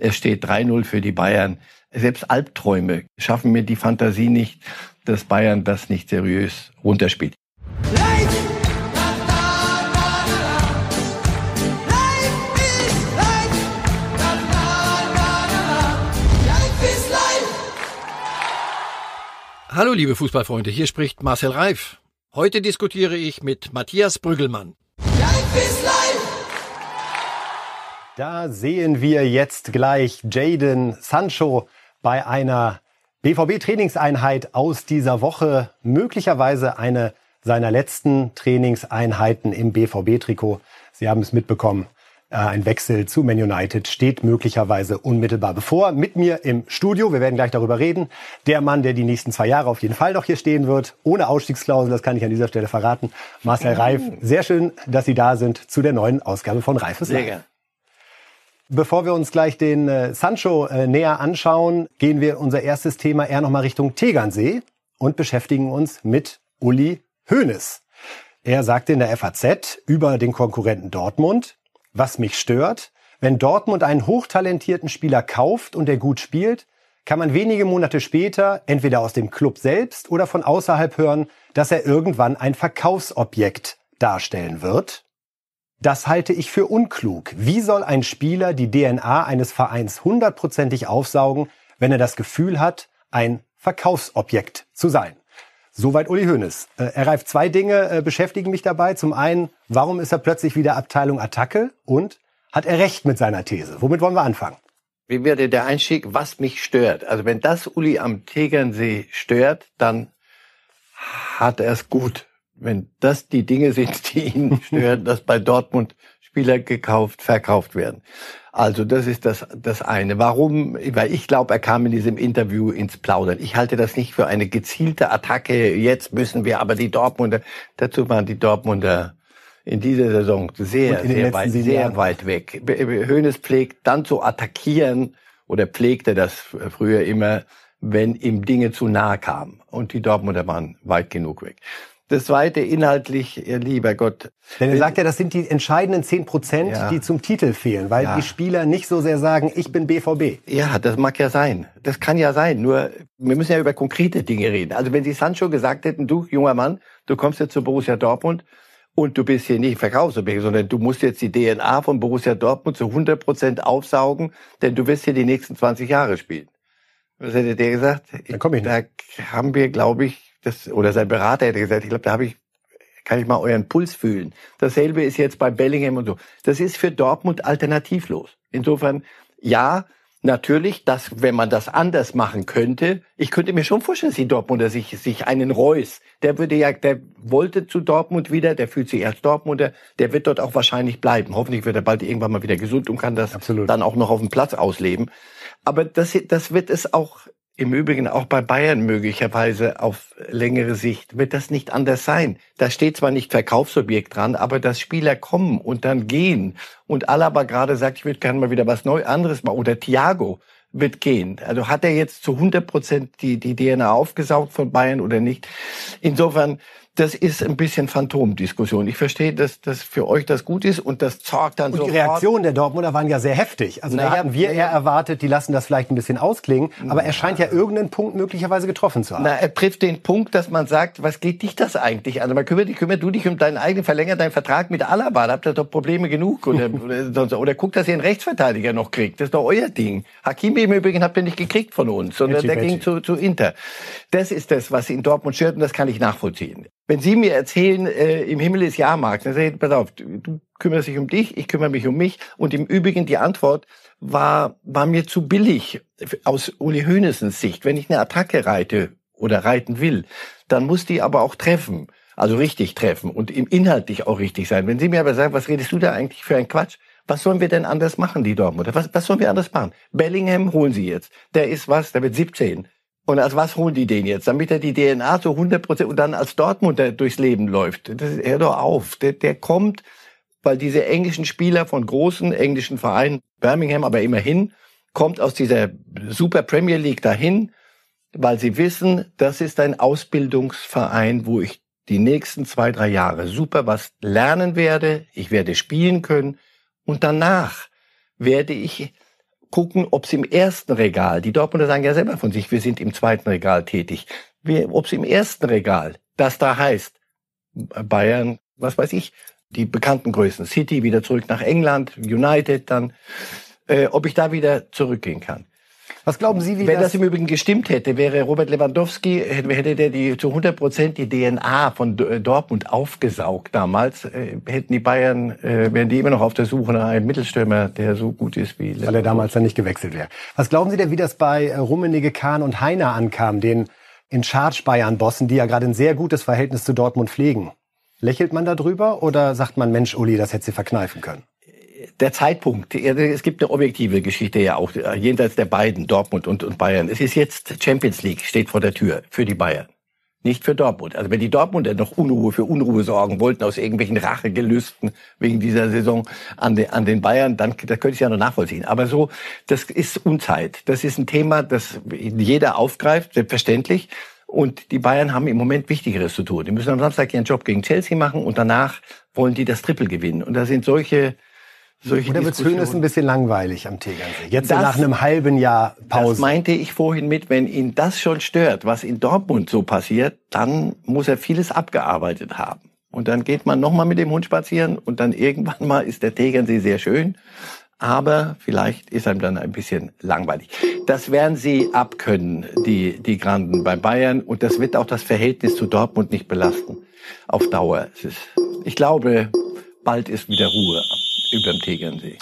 Es steht 3-0 für die Bayern. Selbst Albträume schaffen mir die Fantasie nicht, dass Bayern das nicht seriös runterspielt. Hallo liebe Fußballfreunde, hier spricht Marcel Reif. Heute diskutiere ich mit Matthias Brüggelmann. Da sehen wir jetzt gleich Jaden Sancho bei einer BVB-Trainingseinheit aus dieser Woche. Möglicherweise eine seiner letzten Trainingseinheiten im BVB-Trikot. Sie haben es mitbekommen. Äh, ein Wechsel zu Man United steht möglicherweise unmittelbar bevor. Mit mir im Studio, wir werden gleich darüber reden, der Mann, der die nächsten zwei Jahre auf jeden Fall noch hier stehen wird, ohne Ausstiegsklausel, das kann ich an dieser Stelle verraten. Marcel Reif, sehr schön, dass Sie da sind zu der neuen Ausgabe von Reifes Sehr gern. Bevor wir uns gleich den äh, Sancho äh, näher anschauen, gehen wir unser erstes Thema eher nochmal Richtung Tegernsee und beschäftigen uns mit Uli Hoeneß. Er sagte in der FAZ über den Konkurrenten Dortmund, was mich stört, wenn Dortmund einen hochtalentierten Spieler kauft und der gut spielt, kann man wenige Monate später entweder aus dem Club selbst oder von außerhalb hören, dass er irgendwann ein Verkaufsobjekt darstellen wird. Das halte ich für unklug. Wie soll ein Spieler die DNA eines Vereins hundertprozentig aufsaugen, wenn er das Gefühl hat, ein Verkaufsobjekt zu sein? Soweit Uli Hoeneß. Äh, er reift zwei Dinge äh, beschäftigen mich dabei. Zum einen, warum ist er plötzlich wieder Abteilung Attacke? Und hat er recht mit seiner These? Womit wollen wir anfangen? Wie wäre der Einstieg, was mich stört? Also wenn das Uli am Tegernsee stört, dann hat er es gut. Wenn das die Dinge sind, die ihn stören, dass bei Dortmund Spieler gekauft, verkauft werden. Also das ist das, das eine. Warum? Weil ich glaube, er kam in diesem Interview ins Plaudern. Ich halte das nicht für eine gezielte Attacke. Jetzt müssen wir aber die Dortmunder, dazu waren die Dortmunder in dieser Saison sehr, sehr weit, sehr weit weg. Hönes pflegt dann zu attackieren oder pflegte das früher immer, wenn ihm Dinge zu nahe kamen. Und die Dortmunder waren weit genug weg. Das zweite inhaltlich, ihr lieber Gott. Denn er sagt ja, das sind die entscheidenden zehn Prozent, ja. die zum Titel fehlen, weil ja. die Spieler nicht so sehr sagen, ich bin BVB. Ja, das mag ja sein. Das kann ja sein. Nur, wir müssen ja über konkrete Dinge reden. Also wenn Sie Sancho gesagt hätten, du, junger Mann, du kommst jetzt zu Borussia Dortmund und du bist hier nicht Verkaufsobjekt, sondern du musst jetzt die DNA von Borussia Dortmund zu 100 Prozent aufsaugen, denn du wirst hier die nächsten 20 Jahre spielen. Was hätte der gesagt? Dann komm ich nicht. Da haben wir, glaube ich, das, oder sein Berater hätte gesagt, ich glaube, da habe ich, kann ich mal euren Puls fühlen. Dasselbe ist jetzt bei Bellingham und so. Das ist für Dortmund alternativlos. Insofern, ja, natürlich, dass, wenn man das anders machen könnte, ich könnte mir schon vorstellen, dass die Dortmunder sich, sich einen Reus, der würde ja, der wollte zu Dortmund wieder, der fühlt sich als Dortmunder, der wird dort auch wahrscheinlich bleiben. Hoffentlich wird er bald irgendwann mal wieder gesund und kann das Absolut. dann auch noch auf dem Platz ausleben. Aber das, das wird es auch im Übrigen auch bei Bayern möglicherweise auf längere Sicht wird das nicht anders sein. Da steht zwar nicht Verkaufsobjekt dran, aber dass Spieler kommen und dann gehen. Und Alaba gerade sagt, ich würde gerne mal wieder was neu anderes machen. Oder Thiago wird gehen. Also hat er jetzt zu 100 Prozent die, die DNA aufgesaugt von Bayern oder nicht? Insofern das ist ein bisschen Phantomdiskussion. Ich verstehe, dass das für euch das gut ist und das sorgt dann so. Die Reaktionen der Dortmunder waren ja sehr heftig. Also naja, da hatten wir eher erwartet, die lassen das vielleicht ein bisschen ausklingen, aber er scheint ja irgendeinen Punkt möglicherweise getroffen zu haben. Na, er trifft den Punkt, dass man sagt, was geht dich das eigentlich an? Aber kümmere, dich, kümmere du dich um deinen eigenen, verlänger deinen Vertrag mit Alaba, da habt ihr doch Probleme genug. Oder, oder, oder guckt, dass ihr einen Rechtsverteidiger noch kriegt. Das ist doch euer Ding. Hakimi im Übrigen habt ihr nicht gekriegt von uns, sondern der ging zu, zu Inter. Das ist das, was in Dortmund stört und das kann ich nachvollziehen. Wenn Sie mir erzählen, äh, im Himmel ist Jahrmarkt, dann sage ich, pass auf, du kümmerst dich um dich, ich kümmere mich um mich. Und im Übrigen die Antwort war, war mir zu billig aus Uli Hoeneßens Sicht. Wenn ich eine Attacke reite oder reiten will, dann muss die aber auch treffen. Also richtig treffen und im inhaltlich auch richtig sein. Wenn Sie mir aber sagen, was redest du da eigentlich für ein Quatsch? Was sollen wir denn anders machen, die Dortmunder? Was, was sollen wir anders machen? Bellingham holen Sie jetzt. Der ist was? Der wird 17. Und als was holen die den jetzt? Damit er die DNA zu 100 Prozent und dann als Dortmunder durchs Leben läuft. Das, hör doch auf. Der, der kommt, weil diese englischen Spieler von großen englischen Vereinen, Birmingham aber immerhin, kommt aus dieser Super Premier League dahin, weil sie wissen, das ist ein Ausbildungsverein, wo ich die nächsten zwei, drei Jahre super was lernen werde. Ich werde spielen können. Und danach werde ich gucken, ob es im ersten Regal, die Dortmunder sagen ja selber von sich, wir sind im zweiten Regal tätig, ob es im ersten Regal, das da heißt, Bayern, was weiß ich, die bekannten Größen, City wieder zurück nach England, United dann, äh, ob ich da wieder zurückgehen kann. Was glauben Sie, wie Wenn das, das im Übrigen gestimmt hätte, wäre Robert Lewandowski, hätte, der die zu 100 Prozent die DNA von äh, Dortmund aufgesaugt damals, äh, hätten die Bayern, äh, wären die immer noch auf der Suche nach einem Mittelstürmer, der so gut ist wie Lewandowski. Weil er damals dann nicht gewechselt wäre. Was glauben Sie denn, wie das bei Rummenigge, Kahn und Heiner ankam, den in Charge Bayern Bossen, die ja gerade ein sehr gutes Verhältnis zu Dortmund pflegen? Lächelt man darüber oder sagt man, Mensch, Uli, das hätte sie verkneifen können? Der Zeitpunkt, es gibt eine objektive Geschichte ja auch, äh, jenseits der beiden, Dortmund und, und Bayern. Es ist jetzt Champions League, steht vor der Tür für die Bayern. Nicht für Dortmund. Also wenn die Dortmunder noch Unruhe für Unruhe sorgen wollten aus irgendwelchen Rachegelüsten wegen dieser Saison an den, an den Bayern, dann das könnte ich ja noch nachvollziehen. Aber so, das ist Unzeit. Das ist ein Thema, das jeder aufgreift, selbstverständlich. Und die Bayern haben im Moment Wichtigeres zu tun. Die müssen am Samstag ihren Job gegen Chelsea machen und danach wollen die das Triple gewinnen. Und da sind solche solche Oder wird Hönes ein bisschen langweilig am Tegernsee? Jetzt das, nach einem halben Jahr Pause. Das meinte ich vorhin mit, wenn ihn das schon stört, was in Dortmund so passiert, dann muss er vieles abgearbeitet haben. Und dann geht man nochmal mit dem Hund spazieren und dann irgendwann mal ist der Tegernsee sehr schön. Aber vielleicht ist einem dann ein bisschen langweilig. Das werden sie abkönnen, die, die Granden bei Bayern. Und das wird auch das Verhältnis zu Dortmund nicht belasten. Auf Dauer. Ist, ich glaube, bald ist wieder Ruhe über dem Tegernsee.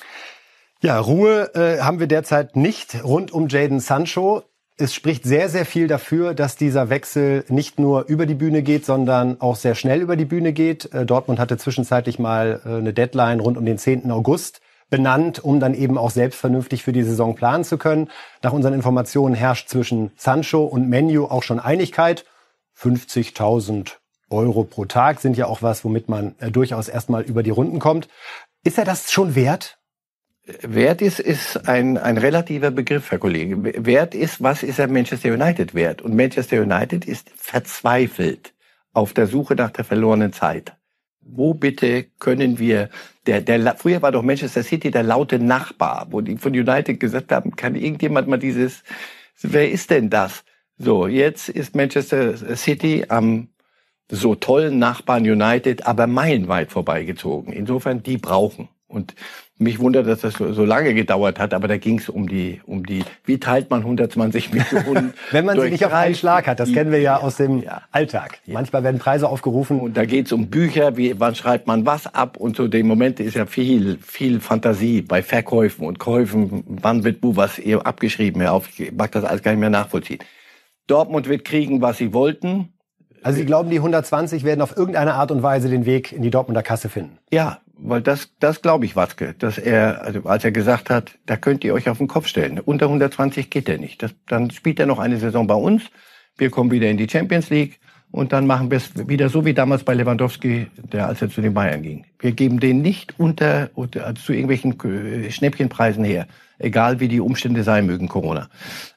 Ja, Ruhe äh, haben wir derzeit nicht rund um Jaden Sancho. Es spricht sehr, sehr viel dafür, dass dieser Wechsel nicht nur über die Bühne geht, sondern auch sehr schnell über die Bühne geht. Äh, Dortmund hatte zwischenzeitlich mal äh, eine Deadline rund um den 10. August benannt, um dann eben auch selbst vernünftig für die Saison planen zu können. Nach unseren Informationen herrscht zwischen Sancho und Menu auch schon Einigkeit. 50.000 Euro pro Tag sind ja auch was, womit man äh, durchaus erstmal über die Runden kommt. Ist er das schon wert? Wert ist, ist ein, ein relativer Begriff, Herr Kollege. Wert ist, was ist er Manchester United wert? Und Manchester United ist verzweifelt auf der Suche nach der verlorenen Zeit. Wo bitte können wir, der, der, früher war doch Manchester City der laute Nachbar, wo die von United gesagt haben, kann irgendjemand mal dieses, wer ist denn das? So, jetzt ist Manchester City am so tollen Nachbarn United, aber meilenweit vorbeigezogen. Insofern, die brauchen. Und mich wundert, dass das so, lange gedauert hat, aber da ging es um die, um die, wie teilt man 120 Millionen? Wenn man sie nicht auf einen Schlag hat, das kennen wir ja, aus dem ja. Alltag. Ja. Manchmal werden Preise aufgerufen. Und da geht es um Bücher, wie, wann schreibt man was ab und so. Dem Moment ist ja viel, viel Fantasie bei Verkäufen und Käufen. Wann wird wo was abgeschrieben? Auf, ich mag das alles gar nicht mehr nachvollziehen. Dortmund wird kriegen, was sie wollten. Also Sie glauben, die 120 werden auf irgendeine Art und Weise den Weg in die Dortmunder Kasse finden? Ja, weil das, das glaube ich, Watzke, dass er, also als er gesagt hat, da könnt ihr euch auf den Kopf stellen. Unter 120 geht er nicht. Das, dann spielt er noch eine Saison bei uns. Wir kommen wieder in die Champions League und dann machen wir es wieder so wie damals bei Lewandowski, der als er zu den Bayern ging. Wir geben den nicht unter, unter also zu irgendwelchen äh, Schnäppchenpreisen her egal wie die Umstände sein mögen, Corona.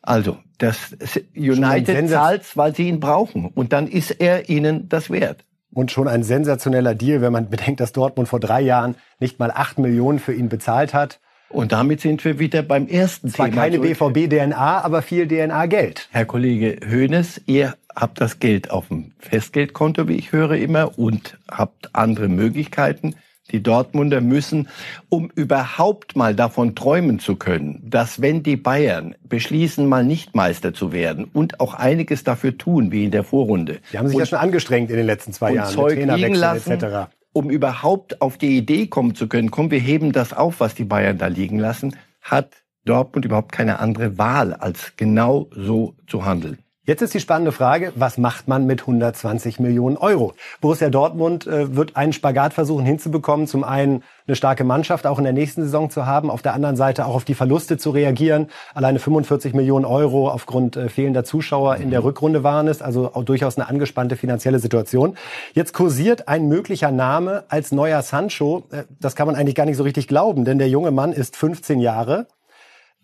Also, das United zahlt, weil sie ihn brauchen. Und dann ist er ihnen das wert. Und schon ein sensationeller Deal, wenn man bedenkt, dass Dortmund vor drei Jahren nicht mal acht Millionen für ihn bezahlt hat. Und damit sind wir wieder beim ersten Zwar Thema. keine BVB-DNA, aber viel DNA-Geld. Herr Kollege Hoeneß, ihr habt das Geld auf dem Festgeldkonto, wie ich höre immer, und habt andere Möglichkeiten. Die Dortmunder müssen, um überhaupt mal davon träumen zu können, dass wenn die Bayern beschließen, mal nicht Meister zu werden und auch einiges dafür tun, wie in der Vorrunde. Die haben sich und, ja schon angestrengt in den letzten zwei Jahren, Zeug liegen lassen, etc. Um überhaupt auf die Idee kommen zu können, komm, wir heben das auf, was die Bayern da liegen lassen, hat Dortmund überhaupt keine andere Wahl, als genau so zu handeln. Jetzt ist die spannende Frage, was macht man mit 120 Millionen Euro? Borussia Dortmund äh, wird einen Spagat versuchen hinzubekommen, zum einen eine starke Mannschaft auch in der nächsten Saison zu haben, auf der anderen Seite auch auf die Verluste zu reagieren. Alleine 45 Millionen Euro aufgrund äh, fehlender Zuschauer in der Rückrunde waren es, also auch durchaus eine angespannte finanzielle Situation. Jetzt kursiert ein möglicher Name als neuer Sancho. Äh, das kann man eigentlich gar nicht so richtig glauben, denn der junge Mann ist 15 Jahre,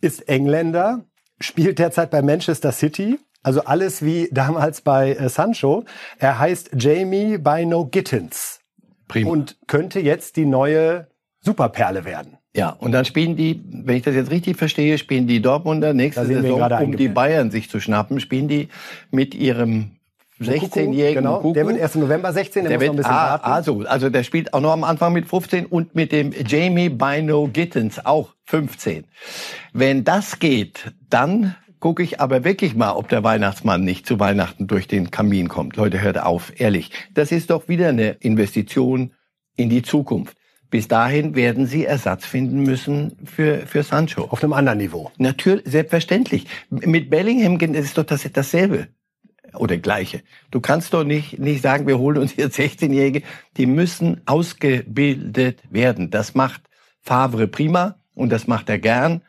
ist Engländer, spielt derzeit bei Manchester City also alles wie damals bei äh, Sancho. Er heißt Jamie by No Gittins. Prima. Und könnte jetzt die neue Superperle werden. Ja, und dann spielen die, wenn ich das jetzt richtig verstehe, spielen die Dortmunder nächste Saison, um die Bayern sich zu schnappen, spielen die mit ihrem 16-jährigen genau. Kuku. Der wird erst im November 16, der, der muss wird, noch ein bisschen ah, warten. Also, also der spielt auch noch am Anfang mit 15 und mit dem Jamie Bino Gittens auch 15. Wenn das geht, dann gucke ich aber wirklich mal, ob der Weihnachtsmann nicht zu Weihnachten durch den Kamin kommt. Leute, hört auf, ehrlich. Das ist doch wieder eine Investition in die Zukunft. Bis dahin werden sie Ersatz finden müssen für, für Sancho. Auf einem anderen Niveau. Natürlich, selbstverständlich. Mit Bellingham ist doch das, dasselbe oder gleiche. Du kannst doch nicht, nicht sagen, wir holen uns jetzt 16-Jährige. Die müssen ausgebildet werden. Das macht Favre prima und das macht er gern.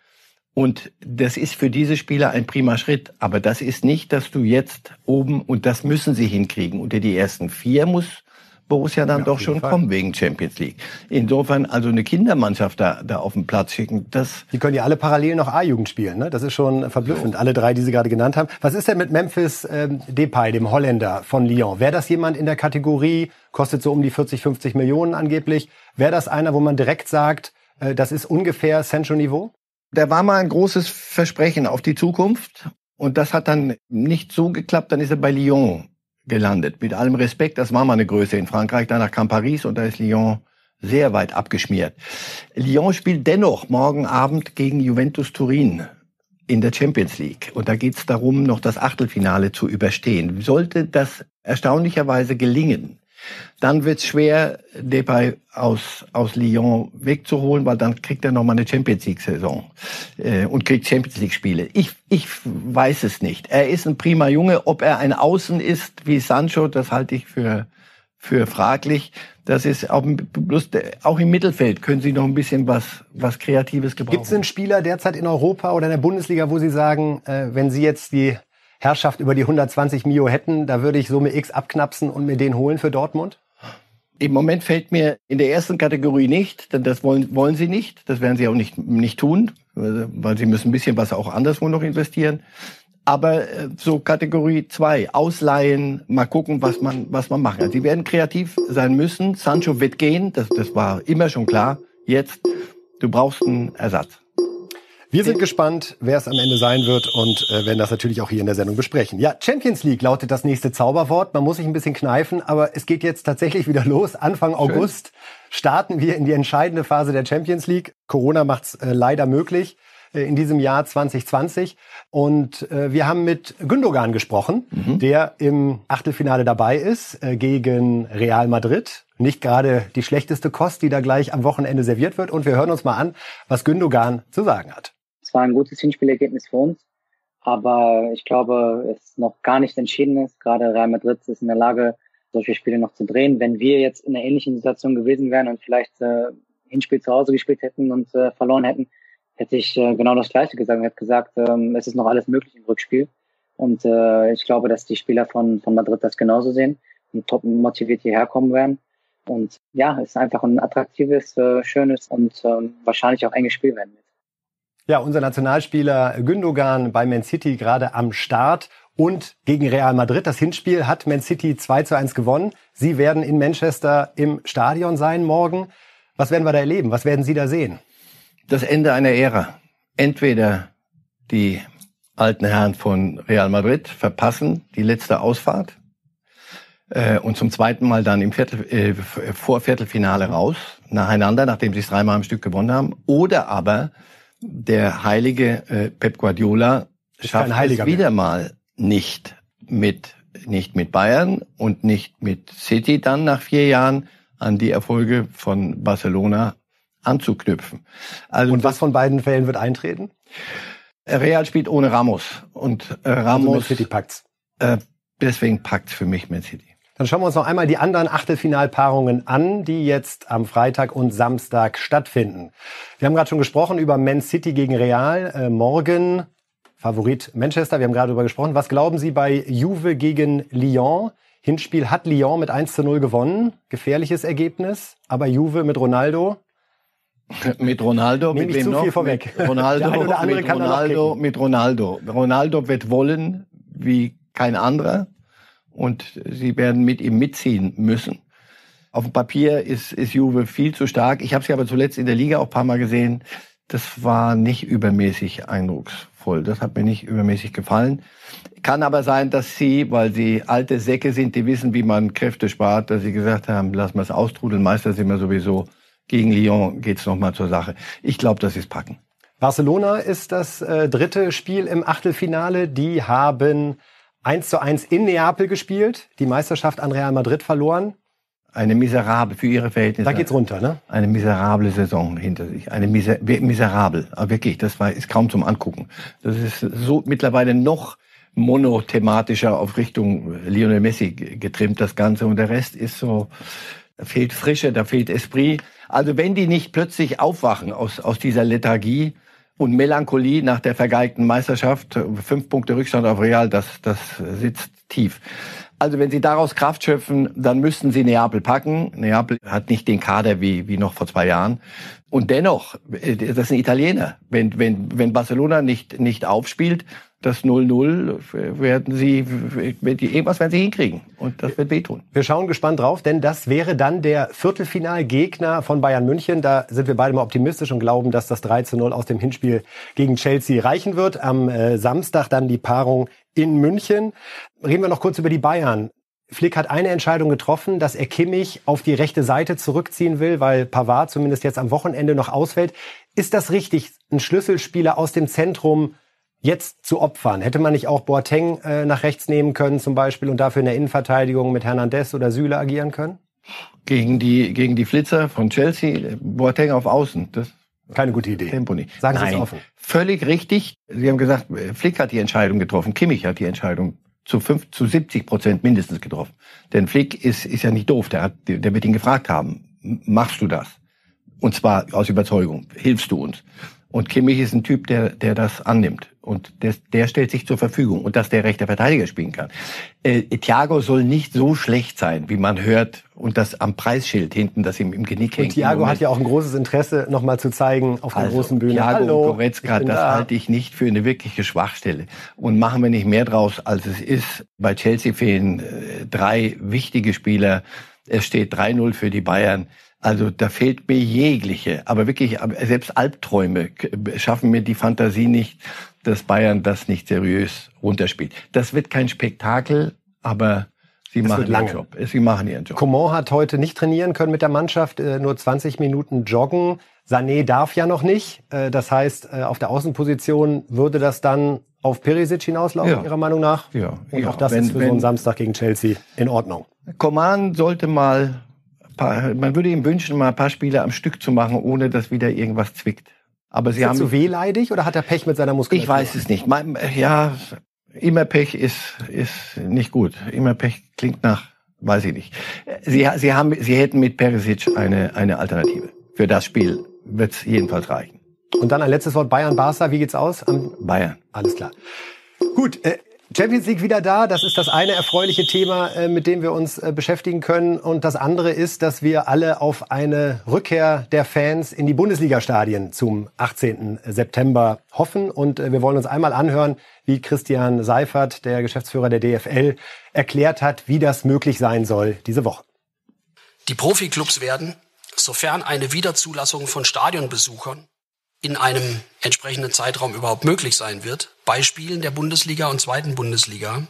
Und das ist für diese Spieler ein prima Schritt. Aber das ist nicht, dass du jetzt oben, und das müssen sie hinkriegen. Unter die ersten vier muss Borussia dann ja, doch schon Fall. kommen wegen Champions League. Insofern also eine Kindermannschaft da, da auf den Platz schicken, das... Die können ja alle parallel noch A-Jugend spielen, ne? Das ist schon verblüffend, so. alle drei, die Sie gerade genannt haben. Was ist denn mit Memphis ähm, Depay, dem Holländer von Lyon? Wäre das jemand in der Kategorie, kostet so um die 40, 50 Millionen angeblich, wäre das einer, wo man direkt sagt, äh, das ist ungefähr Sancho-Niveau? Der war mal ein großes Versprechen auf die Zukunft und das hat dann nicht so geklappt, dann ist er bei Lyon gelandet. Mit allem Respekt, das war mal eine Größe in Frankreich. Danach kam Paris und da ist Lyon sehr weit abgeschmiert. Lyon spielt dennoch morgen Abend gegen Juventus Turin in der Champions League. Und da geht es darum, noch das Achtelfinale zu überstehen. Sollte das erstaunlicherweise gelingen, dann wird es schwer, Depay aus, aus Lyon wegzuholen, weil dann kriegt er nochmal eine Champions League-Saison äh, und kriegt Champions League-Spiele. Ich, ich weiß es nicht. Er ist ein prima Junge. Ob er ein Außen ist wie Sancho, das halte ich für, für fraglich. Das ist auch, bloß, auch im Mittelfeld können Sie noch ein bisschen was, was Kreatives gebrauchen. Gibt es einen Spieler derzeit in Europa oder in der Bundesliga, wo Sie sagen, äh, wenn Sie jetzt die Herrschaft über die 120 Mio hätten, da würde ich Summe X abknapsen und mir den holen für Dortmund? Im Moment fällt mir in der ersten Kategorie nicht, denn das wollen, wollen sie nicht. Das werden sie auch nicht, nicht tun, weil sie müssen ein bisschen was auch anderswo noch investieren. Aber äh, so Kategorie zwei Ausleihen, mal gucken, was man, was man machen kann. Sie werden kreativ sein müssen. Sancho wird gehen, das, das war immer schon klar. Jetzt, du brauchst einen Ersatz. Wir sind gespannt, wer es am Ende sein wird und äh, werden das natürlich auch hier in der Sendung besprechen. Ja, Champions League lautet das nächste Zauberwort. Man muss sich ein bisschen kneifen, aber es geht jetzt tatsächlich wieder los. Anfang Schön. August starten wir in die entscheidende Phase der Champions League. Corona macht es äh, leider möglich äh, in diesem Jahr 2020. Und äh, wir haben mit Gündogan gesprochen, mhm. der im Achtelfinale dabei ist äh, gegen Real Madrid. Nicht gerade die schlechteste Kost, die da gleich am Wochenende serviert wird. Und wir hören uns mal an, was Gündogan zu sagen hat. Es war ein gutes Hinspielergebnis für uns, aber ich glaube, es noch gar nicht entschieden ist. Gerade Real Madrid ist in der Lage, solche Spiele noch zu drehen. Wenn wir jetzt in einer ähnlichen Situation gewesen wären und vielleicht äh, Hinspiel zu Hause gespielt hätten und äh, verloren hätten, hätte ich äh, genau das Gleiche gesagt. Ich hätte gesagt, ähm, es ist noch alles möglich im Rückspiel. Und äh, ich glaube, dass die Spieler von, von Madrid das genauso sehen und top motiviert hierher kommen werden. Und ja, es ist einfach ein attraktives, äh, schönes und äh, wahrscheinlich auch enges Spiel werden wird. Ja, unser Nationalspieler Gündogan bei Man City gerade am Start und gegen Real Madrid. Das Hinspiel hat Man City 2 zu 1 gewonnen. Sie werden in Manchester im Stadion sein morgen. Was werden wir da erleben? Was werden Sie da sehen? Das Ende einer Ära. Entweder die alten Herren von Real Madrid verpassen die letzte Ausfahrt äh, und zum zweiten Mal dann im Viertel, äh, Vorviertelfinale raus, nacheinander, nachdem sie es dreimal am Stück gewonnen haben. Oder aber der heilige äh, Pep Guardiola schafft es wieder mehr. mal nicht mit nicht mit Bayern und nicht mit City dann nach vier Jahren an die Erfolge von Barcelona anzuknüpfen. Also und was von beiden Fällen wird eintreten? Real spielt ohne Ramos und äh, Ramos. Also City packt's. Äh, deswegen packt's für mich Man City. Dann schauen wir uns noch einmal die anderen Achtelfinalpaarungen an, die jetzt am Freitag und Samstag stattfinden. Wir haben gerade schon gesprochen über Man City gegen Real. Äh, morgen Favorit Manchester. Wir haben gerade darüber gesprochen. Was glauben Sie bei Juve gegen Lyon? Hinspiel hat Lyon mit 1 zu 0 gewonnen. Gefährliches Ergebnis. Aber Juve mit Ronaldo. Mit Ronaldo, Nehme mit wem noch? Vorweg. Mit Ronaldo, mit Ronaldo, mit Ronaldo. Ronaldo wird wollen wie kein anderer und sie werden mit ihm mitziehen müssen. Auf dem Papier ist, ist Juve viel zu stark. Ich habe sie aber zuletzt in der Liga auch ein paar Mal gesehen. Das war nicht übermäßig eindrucksvoll. Das hat mir nicht übermäßig gefallen. Kann aber sein, dass sie, weil sie alte Säcke sind, die wissen, wie man Kräfte spart, dass sie gesagt haben, lass mal es austrudeln, Meister sind wir sowieso. Gegen Lyon geht's noch mal zur Sache. Ich glaube, dass sie es packen. Barcelona ist das äh, dritte Spiel im Achtelfinale. Die haben 1 zu 1 in Neapel gespielt, die Meisterschaft an Real Madrid verloren. Eine miserable, für ihre Verhältnisse. Da geht's runter, ne? Eine miserable Saison hinter sich. Eine miser miserabel. Aber wirklich, das war, ist kaum zum Angucken. Das ist so mittlerweile noch monothematischer auf Richtung Lionel Messi getrimmt, das Ganze. Und der Rest ist so, da fehlt Frische, da fehlt Esprit. Also wenn die nicht plötzlich aufwachen aus, aus dieser Lethargie und Melancholie nach der vergeigten Meisterschaft, fünf Punkte Rückstand auf Real, das, das sitzt tief. Also wenn Sie daraus Kraft schöpfen, dann müssten Sie Neapel packen. Neapel hat nicht den Kader wie, wie noch vor zwei Jahren. Und dennoch, äh, das sind Italiener. Wenn, wenn, wenn Barcelona nicht, nicht aufspielt, das 0-0 werden sie, irgendwas werden sie hinkriegen. Und das wird wehtun. Wir schauen gespannt drauf, denn das wäre dann der Viertelfinalgegner von Bayern München. Da sind wir beide mal optimistisch und glauben, dass das 3 0 aus dem Hinspiel gegen Chelsea reichen wird. Am äh, Samstag dann die Paarung in München. Reden wir noch kurz über die Bayern. Flick hat eine Entscheidung getroffen, dass er Kimmich auf die rechte Seite zurückziehen will, weil Pavard zumindest jetzt am Wochenende noch ausfällt. Ist das richtig, ein Schlüsselspieler aus dem Zentrum jetzt zu opfern? Hätte man nicht auch Boateng äh, nach rechts nehmen können zum Beispiel und dafür in der Innenverteidigung mit Hernandez oder Süle agieren können? Gegen die, gegen die Flitzer von Chelsea, Boateng auf Außen. Das keine gute Idee. Tempo nicht. Sagen Sie es offen. Völlig richtig. Sie haben gesagt, Flick hat die Entscheidung getroffen. Kimmich hat die Entscheidung zu, fünf, zu 70 Prozent mindestens getroffen. Denn Flick ist, ist ja nicht doof. Der, hat, der wird ihn gefragt haben, machst du das? Und zwar aus Überzeugung. Hilfst du uns? Und Kimmich ist ein Typ, der, der das annimmt. Und der, der stellt sich zur Verfügung. Und dass der rechte Verteidiger spielen kann. Äh, Thiago soll nicht so schlecht sein, wie man hört. Und das am Preisschild hinten, das ihm im Genick hängt. Und Thiago hat ja auch ein großes Interesse, nochmal zu zeigen auf der also, großen Bühne. Thiago Hallo, und Goretzka, das da. halte ich nicht für eine wirkliche Schwachstelle. Und machen wir nicht mehr draus, als es ist. Bei Chelsea fehlen äh, drei wichtige Spieler. Es steht 3-0 für die Bayern. Also da fehlt mir jegliche, aber wirklich selbst Albträume schaffen mir die Fantasie nicht, dass Bayern das nicht seriös runterspielt. Das wird kein Spektakel, aber sie machen ihren Job. Sie machen ihren Job. Coman hat heute nicht trainieren können mit der Mannschaft, äh, nur 20 Minuten joggen. Sané darf ja noch nicht. Äh, das heißt, äh, auf der Außenposition würde das dann auf Perisic hinauslaufen, ja. Ihrer Meinung nach? Ja. Und ja. auch das wenn, ist für wenn, so einen Samstag gegen Chelsea in Ordnung. Coman sollte mal paar, man würde ihm wünschen, mal ein paar Spiele am Stück zu machen, ohne dass wieder irgendwas zwickt. Aber sie ist haben zu wehleidig oder hat er Pech mit seiner Muskulatur? Ich weiß es nicht. Ja, immer Pech ist ist nicht gut. Immer Pech klingt nach, weiß ich nicht. Sie sie haben sie hätten mit Perisic eine eine Alternative für das Spiel. Wird's jedenfalls reichen. Und dann ein letztes Wort Bayern Barca. Wie geht's aus? Am Bayern. Alles klar. Gut, äh, Champions League wieder da, das ist das eine erfreuliche Thema, äh, mit dem wir uns äh, beschäftigen können. Und das andere ist, dass wir alle auf eine Rückkehr der Fans in die Bundesliga-Stadien zum 18. September hoffen. Und äh, wir wollen uns einmal anhören, wie Christian Seifert, der Geschäftsführer der DFL, erklärt hat, wie das möglich sein soll diese Woche. Die Profiklubs werden, sofern eine Wiederzulassung von Stadionbesuchern in einem entsprechenden Zeitraum überhaupt möglich sein wird, bei Spielen der Bundesliga und zweiten Bundesliga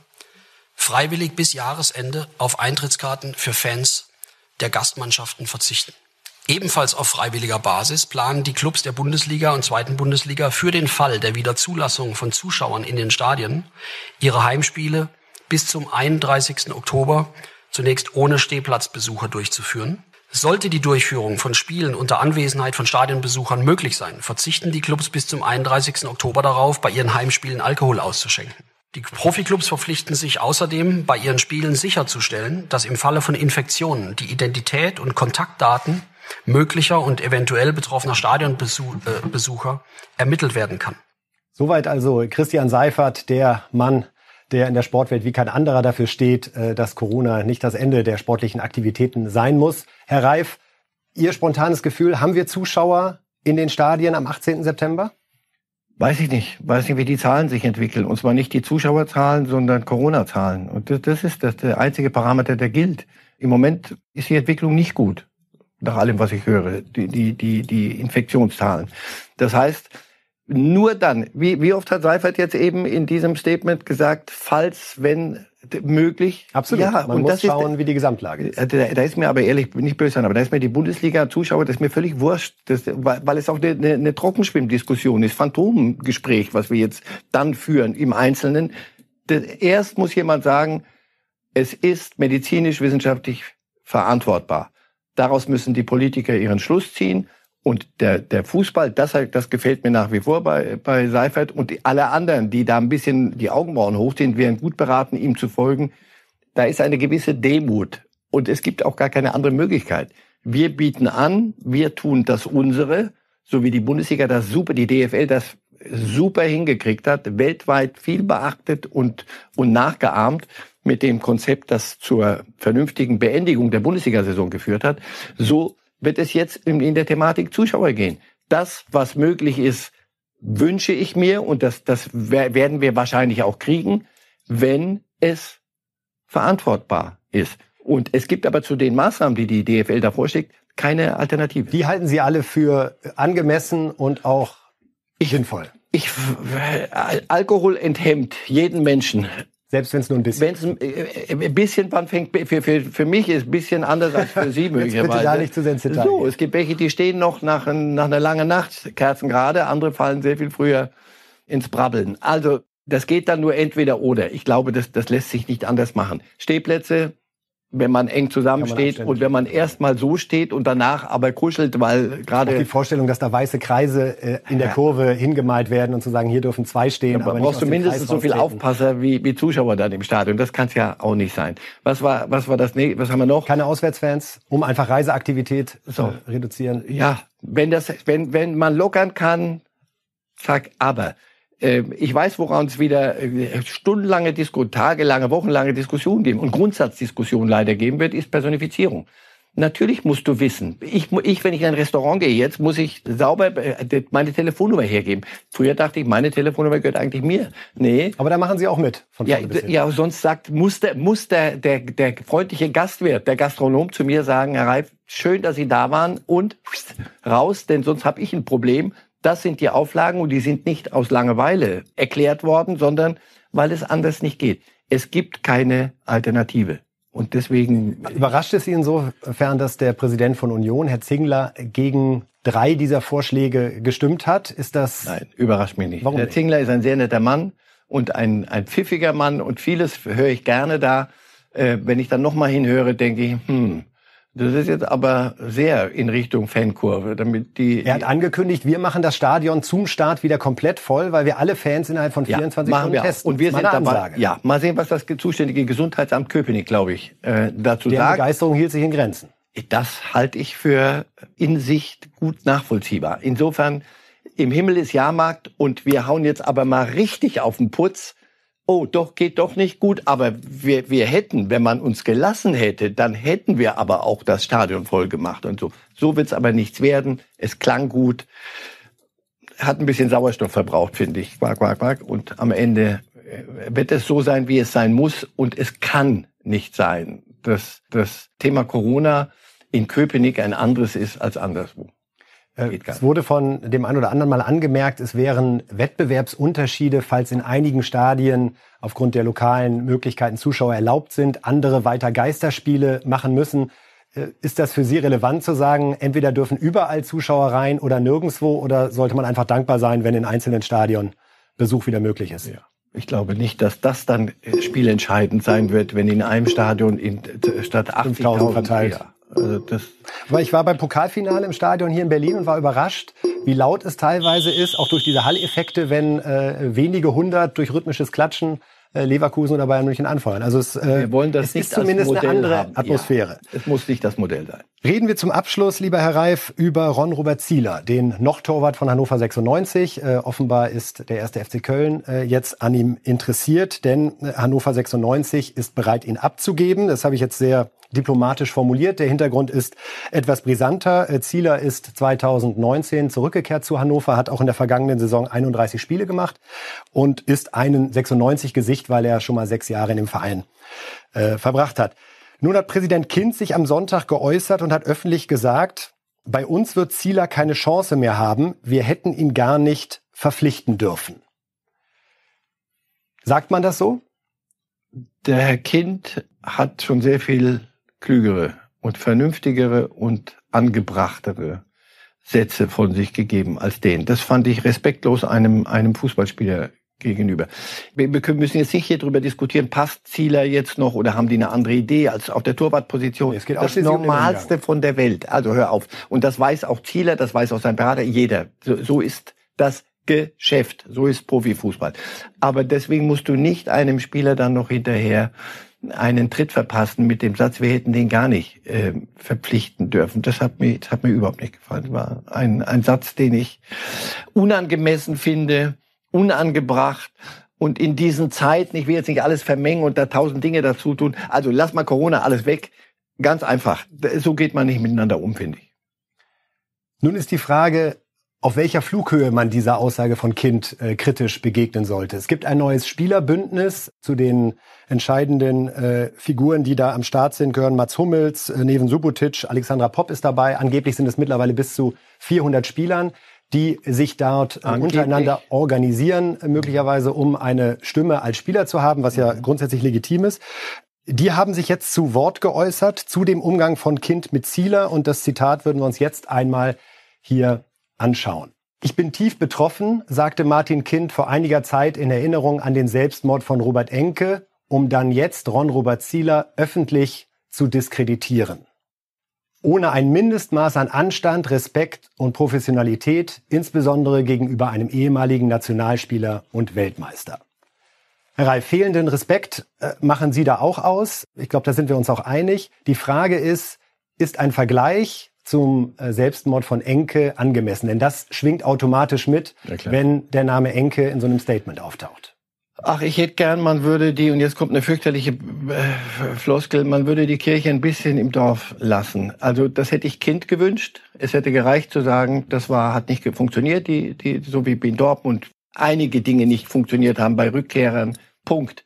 freiwillig bis Jahresende auf Eintrittskarten für Fans der Gastmannschaften verzichten. Ebenfalls auf freiwilliger Basis planen die Clubs der Bundesliga und zweiten Bundesliga für den Fall der Wiederzulassung von Zuschauern in den Stadien ihre Heimspiele bis zum 31. Oktober zunächst ohne Stehplatzbesucher durchzuführen. Sollte die Durchführung von Spielen unter Anwesenheit von Stadionbesuchern möglich sein, verzichten die Clubs bis zum 31. Oktober darauf, bei ihren Heimspielen Alkohol auszuschenken. Die Profiklubs verpflichten sich außerdem, bei ihren Spielen sicherzustellen, dass im Falle von Infektionen die Identität und Kontaktdaten möglicher und eventuell betroffener Stadionbesucher ermittelt werden kann. Soweit also Christian Seifert, der Mann, der in der Sportwelt wie kein anderer dafür steht, äh, dass Corona nicht das Ende der sportlichen Aktivitäten sein muss. Herr Reif, Ihr spontanes Gefühl, haben wir Zuschauer in den Stadien am 18. September? Weiß ich nicht. Weiß nicht, wie die Zahlen sich entwickeln. Und zwar nicht die Zuschauerzahlen, sondern Corona-Zahlen. Und das, das ist das, der einzige Parameter, der gilt. Im Moment ist die Entwicklung nicht gut, nach allem, was ich höre, die, die, die, die Infektionszahlen. Das heißt, nur dann, wie, wie oft hat Seifert jetzt eben in diesem Statement gesagt, falls, wenn möglich. Absolut. Ja, Man und muss das schauen, ist, wie die Gesamtlage ist. Da, da, ist mir aber ehrlich, nicht böse sein, aber da ist mir die Bundesliga-Zuschauer, das ist mir völlig wurscht, das, weil, weil es auch eine, eine, eine Trockenschwimmdiskussion ist, Phantomgespräch, was wir jetzt dann führen im Einzelnen. Das, erst muss jemand sagen, es ist medizinisch-wissenschaftlich verantwortbar. Daraus müssen die Politiker ihren Schluss ziehen. Und der, der Fußball, das, das gefällt mir nach wie vor bei, bei Seifert. Und alle anderen, die da ein bisschen die Augenbrauen hochziehen, wären gut beraten, ihm zu folgen. Da ist eine gewisse Demut. Und es gibt auch gar keine andere Möglichkeit. Wir bieten an, wir tun das unsere, so wie die Bundesliga das super, die DFL das super hingekriegt hat, weltweit viel beachtet und, und nachgeahmt mit dem Konzept, das zur vernünftigen Beendigung der Bundesliga-Saison geführt hat. So wird es jetzt in, der Thematik Zuschauer gehen. Das, was möglich ist, wünsche ich mir und das, das werden wir wahrscheinlich auch kriegen, wenn es verantwortbar ist. Und es gibt aber zu den Maßnahmen, die die DFL da vorschlägt, keine Alternative. Die halten Sie alle für angemessen und auch ich, sinnvoll? Ich, Alkohol enthemmt jeden Menschen. Selbst wenn es nur ein bisschen. Wenn es ein, äh, äh, ein bisschen wann fängt, für, für, für mich ist ein bisschen anders als für Sie möglicherweise. bitte da nicht zu sensitiv. So, es gibt welche, die stehen noch nach, nach einer langen Nacht, Kerzen gerade, andere fallen sehr viel früher ins Brabbeln. Also, das geht dann nur entweder oder. Ich glaube, das, das lässt sich nicht anders machen. Stehplätze, wenn man eng zusammensteht und wenn man erstmal so steht und danach aber kuschelt, weil gerade die Vorstellung, dass da weiße Kreise äh, in der Kurve hingemalt werden und zu sagen, hier dürfen zwei stehen, ja, aber brauchst du mindestens so viel Aufpasser wie, wie Zuschauer dann im Stadion. Das kann es ja auch nicht sein. Was war was war das? Nee, was haben wir noch? Keine Auswärtsfans, um einfach Reiseaktivität so. zu reduzieren. Ja, wenn das wenn wenn man lockern kann, zack, aber ich weiß, woran es wieder äh, stundenlange Diskussion, tagelange, wochenlange Diskussionen geben und Grundsatzdiskussionen leider geben wird, ist Personifizierung. Natürlich musst du wissen. Ich, ich, wenn ich in ein Restaurant gehe jetzt, muss ich sauber äh, meine Telefonnummer hergeben. Früher dachte ich, meine Telefonnummer gehört eigentlich mir. Nee. Aber da machen Sie auch mit. Von ja, ja, sonst sagt, muss der, muss der, der, der freundliche Gastwirt, der Gastronom zu mir sagen, Herr Reif, schön, dass Sie da waren und raus, denn sonst habe ich ein Problem. Das sind die Auflagen und die sind nicht aus Langeweile erklärt worden, sondern weil es anders nicht geht. Es gibt keine Alternative. Und deswegen. Überrascht es Sie insofern, dass der Präsident von Union, Herr Zingler, gegen drei dieser Vorschläge gestimmt hat? Ist das. Nein, überrascht mich nicht. Warum Herr nicht? Zingler ist ein sehr netter Mann und ein, ein pfiffiger Mann und vieles höre ich gerne da. Äh, wenn ich dann nochmal hinhöre, denke ich, hm, das ist jetzt aber sehr in Richtung Fankurve, damit die. Er hat angekündigt, wir machen das Stadion zum Start wieder komplett voll, weil wir alle Fans innerhalb von 24 ja, Stunden testen. Und wir sind dabei. Ja, mal sehen, was das zuständige Gesundheitsamt Köpenick, glaube ich, äh, dazu Der sagt. Die Begeisterung hielt sich in Grenzen. Das halte ich für in Sicht gut nachvollziehbar. Insofern, im Himmel ist Jahrmarkt und wir hauen jetzt aber mal richtig auf den Putz oh, doch, geht doch nicht gut, aber wir, wir hätten, wenn man uns gelassen hätte, dann hätten wir aber auch das Stadion voll gemacht und so. So wird's aber nichts werden. Es klang gut, hat ein bisschen Sauerstoff verbraucht, finde ich. Quack, quack, quack. Und am Ende äh, wird es so sein, wie es sein muss. Und es kann nicht sein, dass das Thema Corona in Köpenick ein anderes ist als anderswo. Äh, es wurde von dem einen oder anderen mal angemerkt, es wären Wettbewerbsunterschiede, falls in einigen Stadien aufgrund der lokalen Möglichkeiten Zuschauer erlaubt sind, andere weiter Geisterspiele machen müssen. Äh, ist das für Sie relevant zu sagen, entweder dürfen überall Zuschauer rein oder nirgendwo oder sollte man einfach dankbar sein, wenn in einzelnen Stadien Besuch wieder möglich ist? Ja. Ich glaube nicht, dass das dann äh, spielentscheidend sein wird, wenn in einem Stadion in, statt 80.000 verteilt. Ja, also das Weil ich war beim Pokalfinale im Stadion hier in Berlin und war überrascht, wie laut es teilweise ist, auch durch diese Halleffekte, wenn äh, wenige hundert durch rhythmisches Klatschen äh, Leverkusen oder Bayern München anfeuern. Also es, äh, wir wollen das es nicht ist zumindest eine andere haben. Atmosphäre. Ja, es muss nicht das Modell sein. Reden wir zum Abschluss, lieber Herr Reif, über Ron Robert Zieler, den Noch-Torwart von Hannover 96. Äh, offenbar ist der erste FC Köln äh, jetzt an ihm interessiert, denn äh, Hannover 96 ist bereit, ihn abzugeben. Das habe ich jetzt sehr diplomatisch formuliert. Der Hintergrund ist etwas brisanter. Äh, Zieler ist 2019 zurückgekehrt zu Hannover, hat auch in der vergangenen Saison 31 Spiele gemacht und ist einen 96 Gesicht, weil er schon mal sechs Jahre in dem Verein äh, verbracht hat. Nun hat Präsident Kind sich am Sonntag geäußert und hat öffentlich gesagt, bei uns wird Zieler keine Chance mehr haben. Wir hätten ihn gar nicht verpflichten dürfen. Sagt man das so? Der Herr Kind hat schon sehr viel klügere und vernünftigere und angebrachtere Sätze von sich gegeben als den. Das fand ich respektlos einem, einem Fußballspieler gegenüber. Wir müssen jetzt nicht hier drüber diskutieren, passt Zieler jetzt noch oder haben die eine andere Idee als auf der Torwartposition? Es geht das Normalste um von der Welt. Also hör auf. Und das weiß auch Zieler, das weiß auch sein Berater, jeder. So, so ist das Geschäft. So ist Profifußball. Aber deswegen musst du nicht einem Spieler dann noch hinterher einen Tritt verpassen mit dem Satz, wir hätten den gar nicht äh, verpflichten dürfen. Das hat mir, das hat mir überhaupt nicht gefallen. Das war ein, ein Satz, den ich unangemessen finde, unangebracht und in diesen Zeiten, ich will jetzt nicht alles vermengen und da tausend Dinge dazu tun. Also lass mal Corona alles weg. Ganz einfach. So geht man nicht miteinander um, finde ich. Nun ist die Frage, auf welcher Flughöhe man dieser Aussage von Kind äh, kritisch begegnen sollte. Es gibt ein neues Spielerbündnis zu den entscheidenden äh, Figuren, die da am Start sind, gehören Mats Hummels, äh, Neven Subotic, Alexandra Popp ist dabei. Angeblich sind es mittlerweile bis zu 400 Spielern, die sich dort äh, untereinander organisieren, möglicherweise um eine Stimme als Spieler zu haben, was ja mhm. grundsätzlich legitim ist. Die haben sich jetzt zu Wort geäußert zu dem Umgang von Kind mit Zieler und das Zitat würden wir uns jetzt einmal hier anschauen. Ich bin tief betroffen, sagte Martin Kind vor einiger Zeit in Erinnerung an den Selbstmord von Robert Enke, um dann jetzt Ron Robert Zieler öffentlich zu diskreditieren. Ohne ein Mindestmaß an Anstand, Respekt und Professionalität, insbesondere gegenüber einem ehemaligen Nationalspieler und Weltmeister. Herr Reif, fehlenden Respekt äh, machen Sie da auch aus. Ich glaube, da sind wir uns auch einig. Die Frage ist, ist ein Vergleich zum äh, Selbstmord von Enke angemessen? Denn das schwingt automatisch mit, ja, wenn der Name Enke in so einem Statement auftaucht. Ach, ich hätte gern, man würde die, und jetzt kommt eine fürchterliche äh, Floskel, man würde die Kirche ein bisschen im Dorf lassen. Also das hätte ich Kind gewünscht. Es hätte gereicht zu sagen, das war, hat nicht funktioniert, die, die, so wie in Dortmund einige Dinge nicht funktioniert haben bei Rückkehrern. Punkt.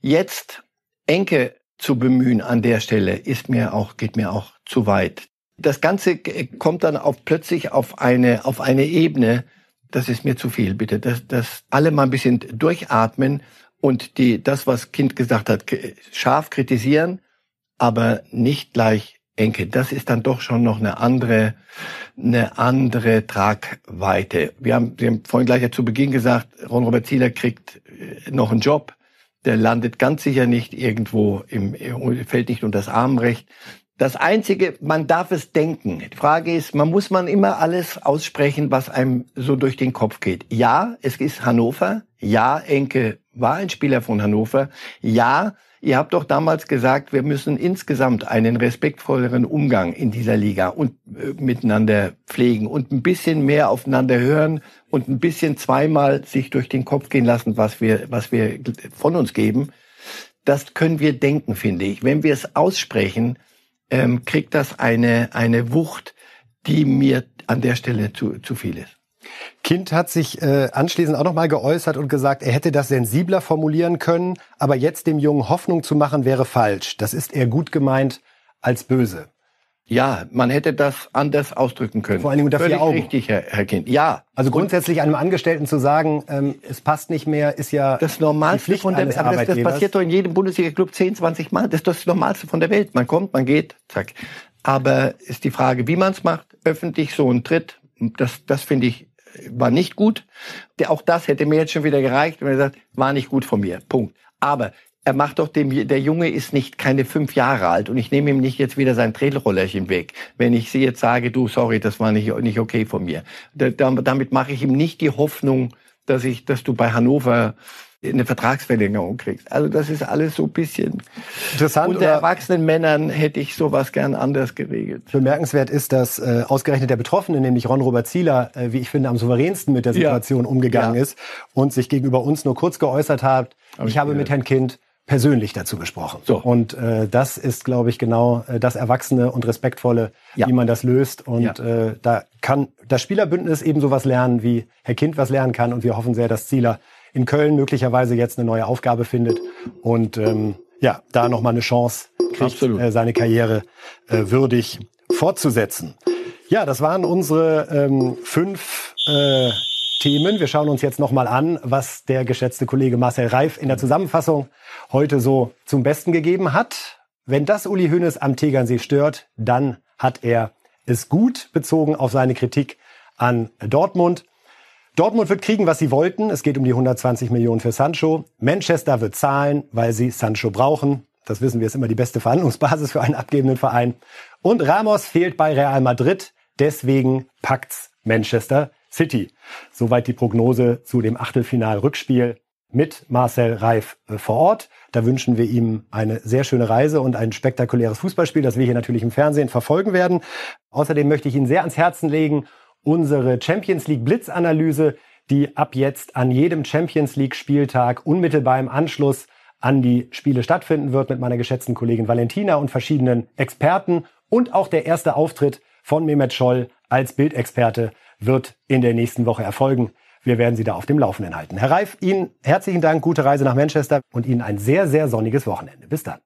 Jetzt Enke zu bemühen an der Stelle ist mir auch, geht mir auch zu weit. Das Ganze kommt dann auf, plötzlich auf eine, auf eine Ebene, das ist mir zu viel, bitte. Dass, dass alle mal ein bisschen durchatmen und die, das, was Kind gesagt hat, scharf kritisieren, aber nicht gleich Enke. Das ist dann doch schon noch eine andere, eine andere Tragweite. Wir haben, wir haben vorhin gleich zu Beginn gesagt, Ron-Robert Zieler kriegt äh, noch einen Job. Der landet ganz sicher nicht irgendwo im, fällt nicht unter das Armenrecht. Das Einzige, man darf es denken. Die Frage ist, man muss man immer alles aussprechen, was einem so durch den Kopf geht. Ja, es ist Hannover. Ja, Enke war ein Spieler von Hannover. Ja, ihr habt doch damals gesagt, wir müssen insgesamt einen respektvolleren Umgang in dieser Liga und äh, miteinander pflegen und ein bisschen mehr aufeinander hören und ein bisschen zweimal sich durch den Kopf gehen lassen, was wir, was wir von uns geben. Das können wir denken, finde ich. Wenn wir es aussprechen, ähm, kriegt das eine, eine Wucht, die mir an der Stelle zu, zu viel ist. Kind hat sich äh, anschließend auch nochmal geäußert und gesagt, er hätte das sensibler formulieren können, aber jetzt dem Jungen Hoffnung zu machen wäre falsch. Das ist eher gut gemeint als böse. Ja, man hätte das anders ausdrücken können. Vor allen Dingen unter Völlig vier Augen. richtig, Herr, Herr Kind. Ja. Also grundsätzlich einem Angestellten zu sagen, ähm, es passt nicht mehr, ist ja das Normalste Pflicht von der Welt. Das, das passiert doch in jedem Bundesliga-Club 10, 20 Mal. Das ist das Normalste von der Welt. Man kommt, man geht, zack. Aber ist die Frage, wie man es macht. Öffentlich so ein Tritt, das, das finde ich, war nicht gut. Auch das hätte mir jetzt schon wieder gereicht, wenn er sagt, war nicht gut von mir. Punkt. Aber er macht doch dem, der Junge ist nicht keine fünf Jahre alt und ich nehme ihm nicht jetzt wieder sein Tretrollerchen weg, wenn ich sie jetzt sage, du, sorry, das war nicht, nicht okay von mir. Da, damit mache ich ihm nicht die Hoffnung, dass ich, dass du bei Hannover eine Vertragsverlängerung kriegst. Also das ist alles so ein bisschen interessant. Unter erwachsenen Männern hätte ich sowas gern anders geregelt. Bemerkenswert ist, dass äh, ausgerechnet der Betroffene, nämlich Ron Robert Zieler, äh, wie ich finde, am souveränsten mit der Situation ja. umgegangen ja. ist und sich gegenüber uns nur kurz geäußert hat. Aber ich, ich habe mit Herrn Kind persönlich dazu gesprochen. So. Und äh, das ist, glaube ich, genau äh, das Erwachsene und Respektvolle, ja. wie man das löst. Und ja. äh, da kann das Spielerbündnis eben sowas lernen, wie Herr Kind was lernen kann. Und wir hoffen sehr, dass Zieler in Köln möglicherweise jetzt eine neue Aufgabe findet und ähm, ja, da nochmal eine Chance kriegt, äh, seine Karriere äh, würdig fortzusetzen. Ja, das waren unsere ähm, fünf äh, Themen. Wir schauen uns jetzt nochmal an, was der geschätzte Kollege Marcel Reif in der Zusammenfassung heute so zum Besten gegeben hat. Wenn das Uli Hoeneß am Tegernsee stört, dann hat er es gut bezogen auf seine Kritik an Dortmund. Dortmund wird kriegen, was sie wollten. Es geht um die 120 Millionen für Sancho. Manchester wird zahlen, weil sie Sancho brauchen. Das wissen wir, ist immer die beste Verhandlungsbasis für einen abgebenden Verein. Und Ramos fehlt bei Real Madrid. Deswegen packt's Manchester City. Soweit die Prognose zu dem Achtelfinal-Rückspiel mit Marcel Reif äh, vor Ort. Da wünschen wir ihm eine sehr schöne Reise und ein spektakuläres Fußballspiel, das wir hier natürlich im Fernsehen verfolgen werden. Außerdem möchte ich Ihnen sehr ans Herzen legen, unsere Champions League Blitzanalyse, die ab jetzt an jedem Champions League Spieltag unmittelbar im Anschluss an die Spiele stattfinden wird mit meiner geschätzten Kollegin Valentina und verschiedenen Experten und auch der erste Auftritt von Mehmet Scholl als Bildexperte wird in der nächsten Woche erfolgen. Wir werden Sie da auf dem Laufenden halten. Herr Reif, Ihnen herzlichen Dank, gute Reise nach Manchester und Ihnen ein sehr, sehr sonniges Wochenende. Bis dann.